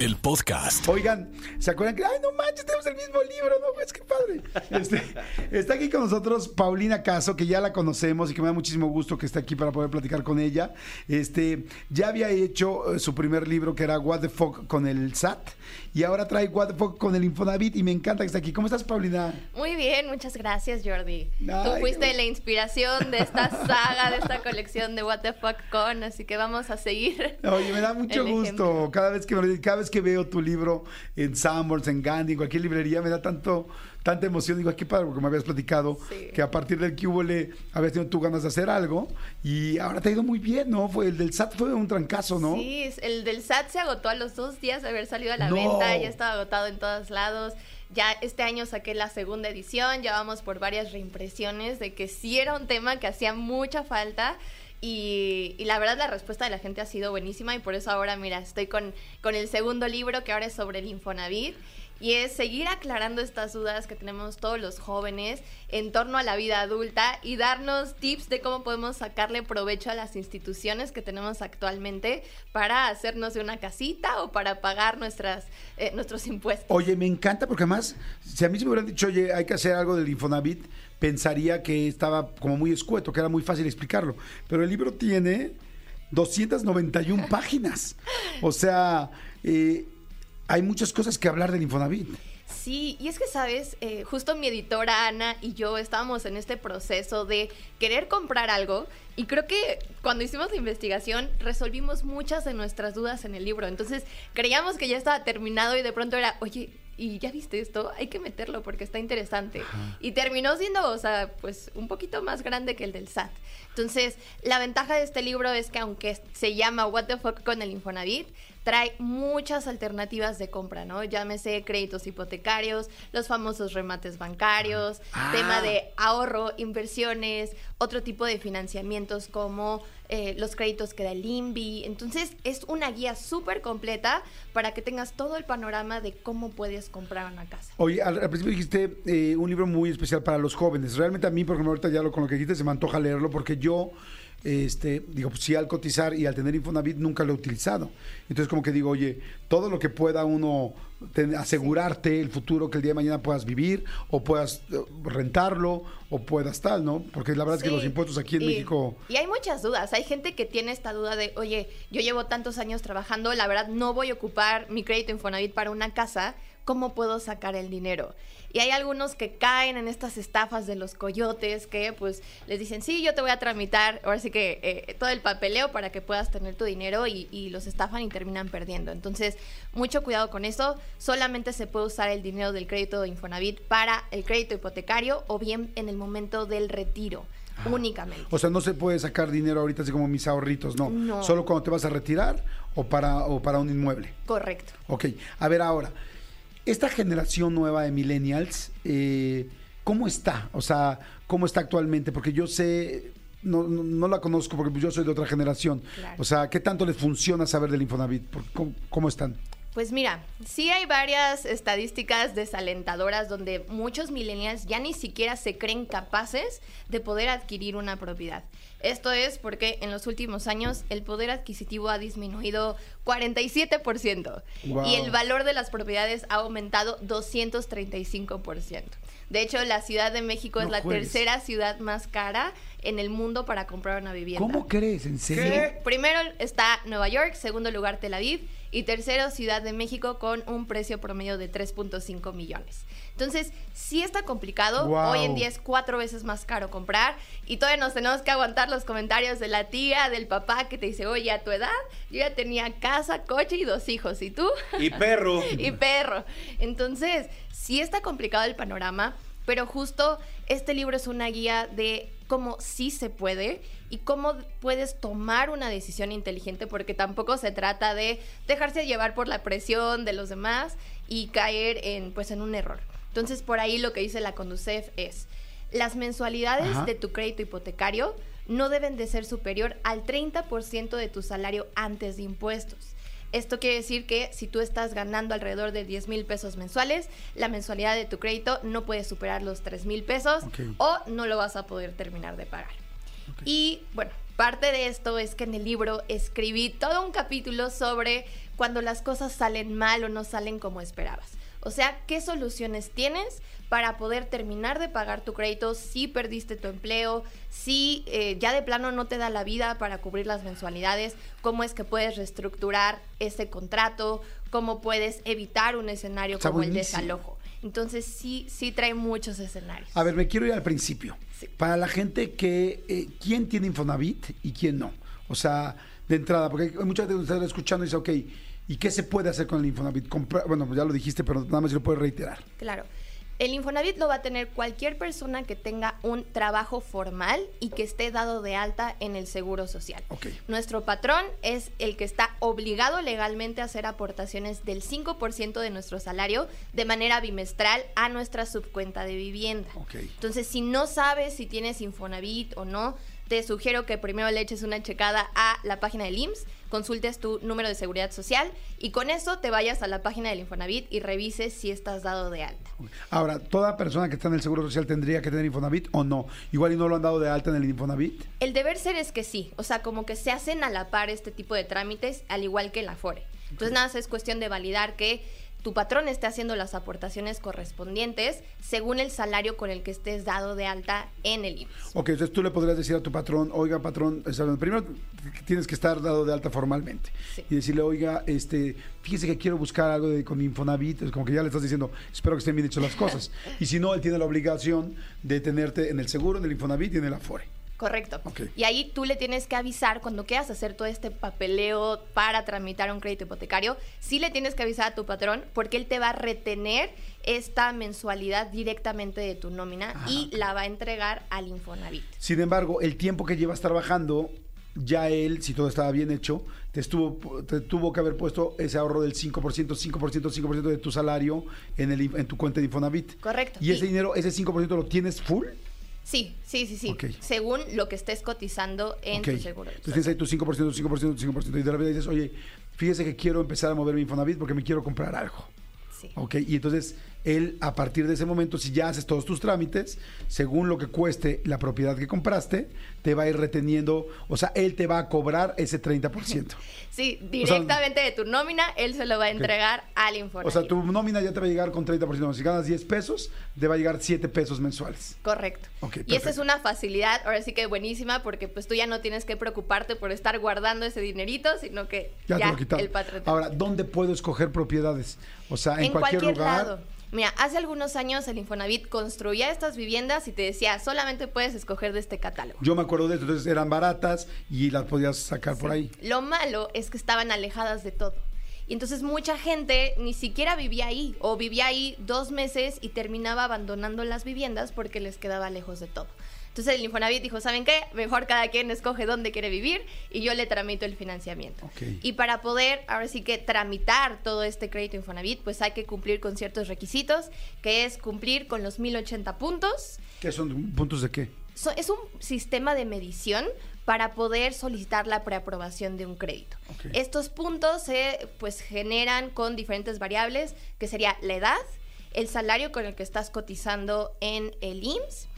el podcast. Oigan, ¿se acuerdan que, ay, no manches, tenemos el mismo libro? No, es que padre. Este, está aquí con nosotros Paulina Caso, que ya la conocemos y que me da muchísimo gusto que esté aquí para poder platicar con ella. Este, ya había hecho eh, su primer libro que era What the Fuck con el SAT y ahora trae What the Fuck con el Infonavit y me encanta que esté aquí. ¿Cómo estás, Paulina? Muy bien, muchas gracias, Jordi. Tú fuiste qué- la inspiración de esta saga, de esta colección de What the Fuck Con, así que vamos a seguir. Oye, me da mucho gusto. ejemplo. Cada vez que me- cada vez que veo tu libro en Sanborns, en Gandhi, en cualquier librería, me da tanto tanta emoción. Digo, "Ay, qué padre, porque me habías platicado Sí. que a partir del QVL habías tenido tú ganas de hacer algo y ahora te ha ido muy bien, ¿no? Fue el del SAT fue un trancazo, ¿no? Sí, el del SAT se agotó a los dos días de haber salido a la No. venta, ya estaba agotado en todos lados. Ya este año saqué la segunda edición, ya vamos por varias reimpresiones de que sí era un tema que hacía mucha falta. Y, la verdad la respuesta de la gente ha sido buenísima y por eso ahora, mira, estoy con, con el segundo libro que ahora es sobre el Infonavit y es seguir aclarando estas dudas que tenemos todos los jóvenes en torno a la vida adulta y darnos tips de cómo podemos sacarle provecho a las instituciones que tenemos actualmente para hacernos de una casita o para pagar nuestras, eh, nuestros impuestos. Oye, me encanta porque además, si a mí se me hubieran dicho, oye, hay que hacer algo del Infonavit, pensaría que estaba como muy escueto, que era muy fácil explicarlo. Pero el libro tiene 291 páginas. O sea, eh, hay muchas cosas que hablar del Infonavit. Sí, y es que, ¿sabes? Eh, justo mi editora Ana y yo estábamos en este proceso de querer comprar algo y creo que cuando hicimos la investigación resolvimos muchas de nuestras dudas en el libro. Entonces creíamos que ya estaba terminado y de pronto era, oye, ¿y ya viste esto? Hay que meterlo porque está interesante. Y terminó siendo, o sea, pues un poquito más grande que el del SAT. Entonces, la ventaja de este libro es que aunque se llama What the Fuck con el Infonavit, trae muchas alternativas de compra, ¿no? Llámese créditos hipotecarios, los famosos remates bancarios, Ah. tema de ahorro, inversiones, otro tipo de financiamientos como eh, los créditos que da el INVI. Entonces, es una guía súper completa para que tengas todo el panorama de cómo puedes comprar una casa. Oye, al, al principio dijiste eh, un libro muy especial para los jóvenes. Realmente a mí, por ejemplo, ahorita ya lo, con lo que dijiste, se me antoja leerlo porque yo, este, digo, pues sí, al cotizar y al tener Infonavit nunca lo he utilizado. Entonces, como que digo, oye, todo lo que pueda uno ten- asegurarte el futuro que el día de mañana puedas vivir o puedas eh, rentarlo o puedas tal, ¿no? Porque la verdad es que los impuestos aquí en Y- México... Y hay muchas dudas. Hay gente que tiene esta duda de, oye, yo llevo tantos años trabajando, la verdad no voy a ocupar mi crédito Infonavit para una casa, ¿cómo puedo sacar el dinero? Y hay algunos que caen en estas estafas de los coyotes que pues les dicen, sí, yo te voy a tramitar, ahora sí que eh, todo el papeleo para que puedas tener tu dinero y, y los estafan y terminan perdiendo. Entonces, mucho cuidado con eso. Solamente se puede usar el dinero del crédito de Infonavit para el crédito hipotecario o bien en el momento del retiro, únicamente. O sea, no se puede sacar dinero ahorita así como mis ahorritos, no. No. Solo cuando te vas a retirar o para, o para un inmueble. Correcto. Ok, a ver ahora, esta generación nueva de millennials, eh, ¿cómo está? O sea, ¿cómo está actualmente? Porque yo sé, no, no, no la conozco porque yo soy de otra generación. Claro. O sea, ¿qué tanto les funciona saber del Infonavit? ¿Cómo, cómo están? Pues mira, sí hay varias estadísticas desalentadoras donde muchos millennials ya ni siquiera se creen capaces de poder adquirir una propiedad. Esto es porque en los últimos años el poder adquisitivo ha disminuido 47% Wow. y el valor de las propiedades ha aumentado 235%. De hecho, la Ciudad de México No es la tercera ciudad más cara en el mundo para comprar una vivienda. ¿Cómo crees? ¿En serio? Primero está Nueva York, segundo lugar Tel Aviv y tercero Ciudad de México con un precio promedio de 3.5 millones. Entonces, sí está complicado. Wow. Hoy en día es cuatro veces más caro comprar y todavía nos tenemos que aguantar los comentarios de la tía, del papá que te dice, oye, a tu edad yo ya tenía casa, coche y dos hijos. ¿Y tú? Y perro. y perro. Entonces, sí está complicado el panorama, pero justo este libro es una guía de cómo sí se puede y cómo puedes tomar una decisión inteligente, porque tampoco se trata de dejarse llevar por la presión de los demás y caer en, pues, en un error. Entonces, por ahí lo que dice la Conducef es, las mensualidades Ajá. de tu crédito hipotecario no deben de ser superior al 30% de tu salario antes de impuestos. Esto quiere decir que si tú estás ganando alrededor de 10 mil pesos mensuales, la mensualidad de tu crédito no puede superar los 3 mil pesos o no lo vas a poder terminar de pagar. Y bueno, Parte de esto es que en el libro escribí todo un capítulo sobre cuando las cosas salen mal o no salen como esperabas. O sea, ¿qué soluciones tienes para poder terminar de pagar tu crédito si perdiste tu empleo, si eh, ya de plano no te da la vida para cubrir las mensualidades? ¿Cómo es que puedes reestructurar ese contrato? ¿Cómo puedes evitar un escenario Está como el desalojo? Entonces sí, sí trae muchos escenarios. A ver, me quiero ir al principio. Sí. Para la gente que, eh, ¿quién tiene Infonavit y quién no? O sea, de entrada, porque hay mucha gente que está escuchando y dice, ok, ¿y qué se puede hacer con el Infonavit? Bueno, ya lo dijiste, pero nada más si lo puedes reiterar. Claro. El Infonavit lo va a tener cualquier persona que tenga un trabajo formal y que esté dado de alta en el Seguro Social. Ok. Nuestro patrón es el que está obligado legalmente a hacer aportaciones del 5% de nuestro salario de manera bimestral a nuestra subcuenta de vivienda. Ok. Entonces, si no sabes si tienes Infonavit o no, te sugiero que primero le eches una checada a la página del IMSS, consultes tu número de seguridad social y con eso te vayas a la página del Infonavit y revises si estás dado de alta. Ahora, ¿toda persona que está en el Seguro Social tendría que tener Infonavit o no? Igual y no lo han dado de alta en el Infonavit. El deber ser es que sí, o sea, como que se hacen a la par este tipo de trámites, al igual que el Afore. Entonces, nada más es cuestión de validar que tu patrón esté haciendo las aportaciones correspondientes según el salario con el que estés dado de alta en el IMSS. Ok, entonces tú le podrías decir a tu patrón, oiga, patrón, primero tienes que estar dado de alta formalmente. Sí. Y decirle, oiga, este, fíjese que quiero buscar algo de, con mi Infonavit. Es como que ya le estás diciendo, espero que estén bien hechas las cosas. y si no, él tiene la obligación de tenerte en el seguro, en el Infonavit y en el Afore. Correcto. Y ahí tú le tienes que avisar cuando quieras hacer todo este papeleo para tramitar un crédito hipotecario, sí le tienes que avisar a tu patrón porque él te va a retener esta mensualidad directamente de tu nómina Ah, y la va a entregar al Infonavit. Sin embargo, el tiempo que llevas trabajando, ya él, si todo estaba bien hecho, te, estuvo, te tuvo que haber puesto ese ahorro del 5%, 5%, 5% de tu salario en, el, en tu cuenta de Infonavit. Correcto. Y ese dinero, ese 5% lo tienes full. Sí, sí, sí, sí. Según lo que estés cotizando en tu seguro. Entonces tienes ahí tu 5%, 5%, 5%. Y de repente dices, oye, fíjese que quiero empezar a mover mi Infonavit porque me quiero comprar algo. Sí. Ok, y entonces él, a partir de ese momento, si ya haces todos tus trámites, según lo que cueste la propiedad que compraste, te va a ir reteniendo, o sea, él te va a cobrar ese 30%. Sí, directamente de tu nómina, él se lo va a entregar al Infonavit. O sea, tu nómina ya te va a llegar con 30%. Si ganas 10 pesos, te va a llegar 7 pesos mensuales. Correcto. Y esa es una facilidad, ahora sí que buenísima, porque pues tú ya no tienes que preocuparte por estar guardando ese dinerito, sino que Ya, ya, te lo el patrón. Ahora, ¿dónde puedo escoger propiedades? O sea, en, en cualquier, lugar. lado. Mira, hace algunos años el Infonavit construía estas viviendas y te decía, solamente puedes escoger de este catálogo. Yo me acuerdo de esto, entonces eran baratas y las podías sacar por ahí. Lo malo es que estaban alejadas de todo. Y entonces mucha gente ni siquiera vivía ahí o vivía ahí dos meses y terminaba abandonando las viviendas porque les quedaba lejos de todo. Entonces el Infonavit dijo, ¿saben qué? Mejor cada quien escoge dónde quiere vivir y yo le tramito el financiamiento. Y para poder, ahora sí que tramitar todo este crédito Infonavit, pues hay que cumplir con ciertos requisitos, que es cumplir con los 1080 puntos, ¿Qué son puntos de qué? So- es un sistema de medición para poder solicitar la preaprobación de un crédito. Estos puntos se pues generan con diferentes variables, que sería la edad, el salario con el que estás cotizando en el IMSS,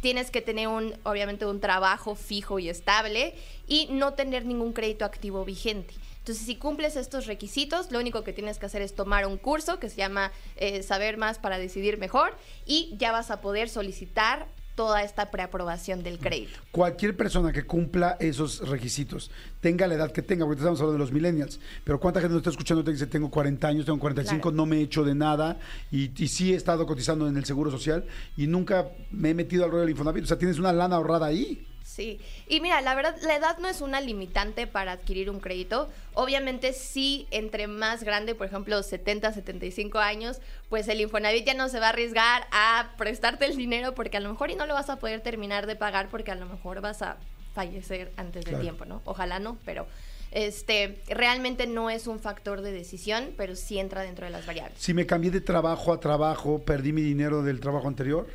tienes que tener un obviamente un trabajo fijo y estable y no tener ningún crédito activo vigente. Entonces, si cumples estos requisitos, lo único que tienes que hacer es tomar un curso que se llama eh, Saber más para decidir mejor y ya vas a poder solicitar toda esta preaprobación del crédito. Cualquier persona que cumpla esos requisitos, tenga la edad que tenga, porque estamos hablando de los millennials, pero ¿cuánta gente nos está escuchando que dice, tengo 40 años, tengo 45, Claro. no me he hecho de nada y, y sí he estado cotizando en el Seguro Social y nunca me he metido al rollo del Infonavit? O sea, tienes una lana ahorrada ahí. Sí, y mira, la verdad, la edad no es una limitante para adquirir un crédito. Obviamente, sí, entre más grande, por ejemplo, 70, 75 años, pues el Infonavit ya no se va a arriesgar a prestarte el dinero porque a lo mejor y no lo vas a poder terminar de pagar porque a lo mejor vas a fallecer antes del tiempo, ¿no? Ojalá no, pero este realmente no es un factor de decisión, pero sí entra dentro de las variables. Si me cambié de trabajo a trabajo, perdí mi dinero del trabajo anterior.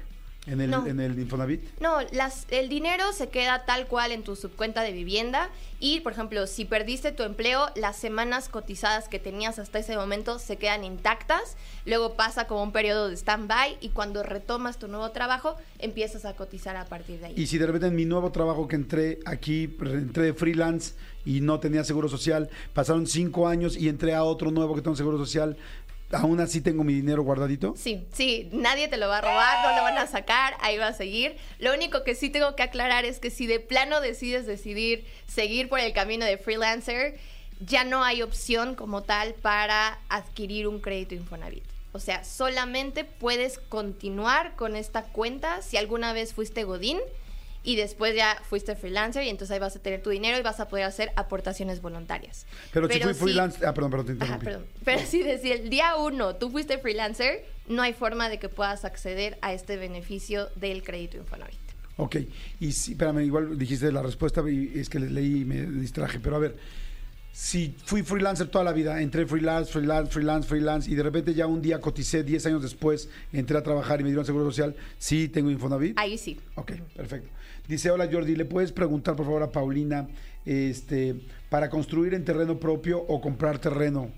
En el, No. en el Infonavit? No, las, el dinero se queda tal cual en tu subcuenta de vivienda y, por ejemplo, si perdiste tu empleo, las semanas cotizadas que tenías hasta ese momento se quedan intactas, luego pasa como un periodo de stand-by y cuando retomas tu nuevo trabajo, empiezas a cotizar a partir de ahí. Y si de repente en mi nuevo trabajo que entré aquí, entré de freelance y no tenía seguro social, pasaron cinco años y entré a otro nuevo que tengo seguro social, ¿aún así tengo mi dinero guardadito? Sí, sí, nadie te lo va a robar, no lo van a sacar, ahí va a seguir. Lo único que sí tengo que aclarar es que si de plano decides decidir seguir por el camino de freelancer, ya no hay opción como tal para adquirir un crédito Infonavit. O sea, solamente puedes continuar con esta cuenta si alguna vez fuiste Godín y después ya fuiste freelancer y entonces ahí vas a tener tu dinero y vas a poder hacer aportaciones voluntarias. Pero, si fui freelance... Ah, perdón, perdón, te Ajá, interrumpí. perdón. Pero si desde el día uno tú fuiste freelancer, no hay forma de que puedas acceder a este beneficio del crédito Infonavit. Ok, y sí, espérame, igual dijiste la respuesta y es que le- leí y me distraje, pero a ver, si fui freelancer toda la vida, entré freelance, freelance, freelance, freelance, y de repente ya un día coticé 10 años después, entré a trabajar y me dieron seguro social, ¿sí tengo Infonavit? Ahí sí. Ok, perfecto. Dice, hola Jordi, ¿le puedes preguntar por favor a Paulina, este, para construir en terreno propio o comprar terreno?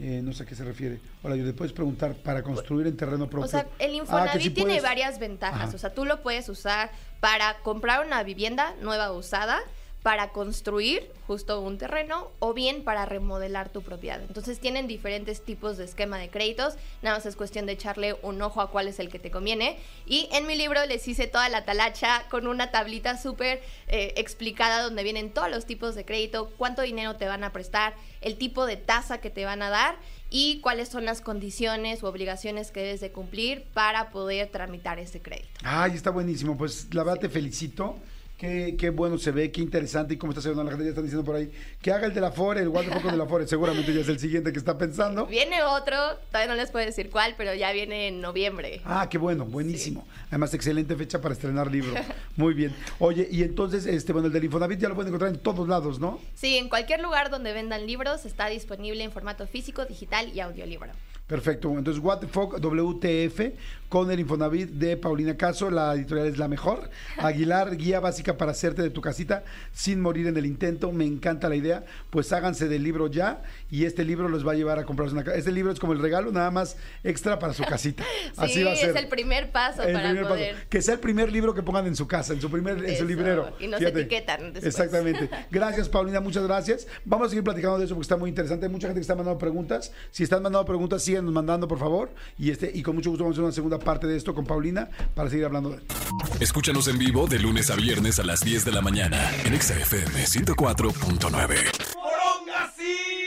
Eh, no sé a qué se refiere. Hola, Jordi, ¿le puedes preguntar para construir en terreno propio? O sea, el Ah, Infonavit sí tiene puedes- varias ventajas. Ajá. O sea, tú lo puedes usar para comprar una vivienda nueva o usada, para construir justo un terreno o bien para remodelar tu propiedad. Entonces tienen diferentes tipos de esquema de créditos. Nada más es cuestión de echarle un ojo a cuál es el que te conviene. Y en mi libro les hice toda la talacha con una tablita súper eh, explicada donde vienen todos los tipos de crédito, cuánto dinero te van a prestar, el tipo de tasa que te van a dar y cuáles son las condiciones u obligaciones que debes de cumplir para poder tramitar ese crédito. Ay, está buenísimo. Pues la verdad te felicito. Qué, qué bueno se ve, qué interesante y cómo está a la gente. Ya están diciendo por ahí que haga el de la Fore, el Poco de la Fore. Seguramente ya es el siguiente que está pensando. Viene otro, todavía no les puedo decir cuál, pero ya viene en noviembre. Ah, qué bueno, buenísimo. Además, excelente fecha para estrenar libro. Muy bien. Oye, y entonces, este, bueno, el del Infonavit ya lo pueden encontrar en todos lados, ¿no? Sí, en cualquier lugar donde vendan libros está disponible en formato físico, digital y audiolibro. Perfecto. Entonces, What the Fuck WTF con el Infonavit de Paulina Caso. La editorial es la mejor. Aguilar, guía básica para hacerte de tu casita sin morir en el intento. Me encanta la idea. Pues háganse del libro ya y este libro los va a llevar a comprarse una casa. Este libro es como el regalo, nada más extra para su casita. Así sí, va a ser. es el primer paso El para primer paso. poder. Que sea el primer libro que pongan en su casa, en su primer, en su librero. y nos Fíjate. etiquetan después. Exactamente. Gracias, Paulina, muchas gracias. Vamos a seguir platicando de eso porque está muy interesante. Hay mucha gente que está mandando preguntas. Si están mandando preguntas, síganos mandando, por favor. Y, este, y con mucho gusto vamos a hacer una segunda parte de esto con Paulina para seguir hablando de. Escúchanos en vivo de lunes a viernes a las 10 de la mañana en XFM 104.9. ¡Poronga, sí!